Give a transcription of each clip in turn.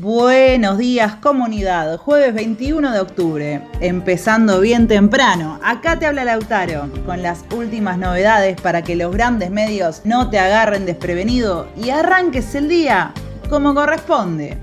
Buenos días comunidad, jueves 21 de octubre, empezando bien temprano. Acá te habla Lautaro con las últimas novedades para que los grandes medios no te agarren desprevenido y arranques el día como corresponde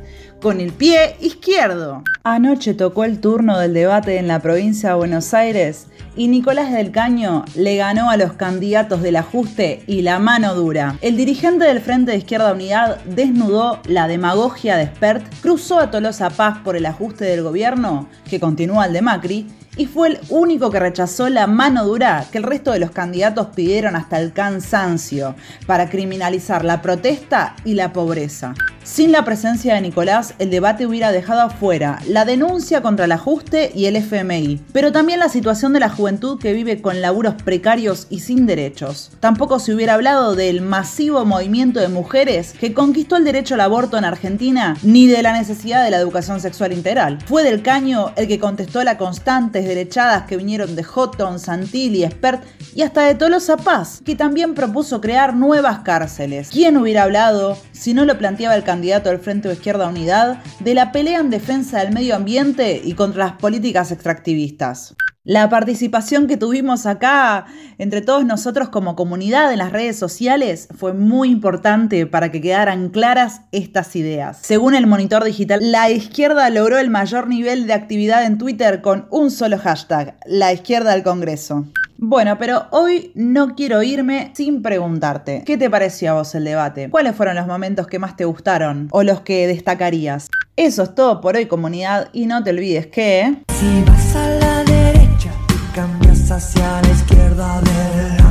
con el pie izquierdo. Anoche tocó el turno del debate en la provincia de Buenos Aires y Nicolás del Caño le ganó a los candidatos del ajuste y la mano dura. El dirigente del Frente de Izquierda Unidad desnudó la demagogia de Spert, cruzó a Tolosa Paz por el ajuste del gobierno, que continúa el de Macri, y fue el único que rechazó la mano dura que el resto de los candidatos pidieron hasta el cansancio para criminalizar la protesta y la pobreza. Sin la presencia de Nicolás, el debate hubiera dejado afuera la denuncia contra el ajuste y el FMI, pero también la situación de la juventud que vive con laburos precarios y sin derechos. Tampoco se hubiera hablado del masivo movimiento de mujeres que conquistó el derecho al aborto en Argentina, ni de la necesidad de la educación sexual integral. Fue del Caño el que contestó a las derechadas que vinieron de Houghton, Santilli, Spert y hasta de Tolosa Paz, que también propuso crear nuevas cárceles. ¿Quién hubiera hablado si no lo planteaba el candidato del Frente de Izquierda Unidad, de la pelea en defensa del medio ambiente y contra las políticas extractivistas. La participación que tuvimos acá entre todos nosotros como comunidad en las redes sociales fue muy importante para que quedaran claras estas ideas. Según el monitor digital, la izquierda logró el mayor nivel de actividad en Twitter con un solo hashtag, la izquierda del Congreso. Bueno, pero hoy no quiero irme sin preguntarte, ¿qué te pareció a vos el debate? ¿Cuáles fueron los momentos que más te gustaron o los que destacarías? Eso es todo por hoy comunidad y no te olvides que... Si vas a cambias hacia la izquierda adelante.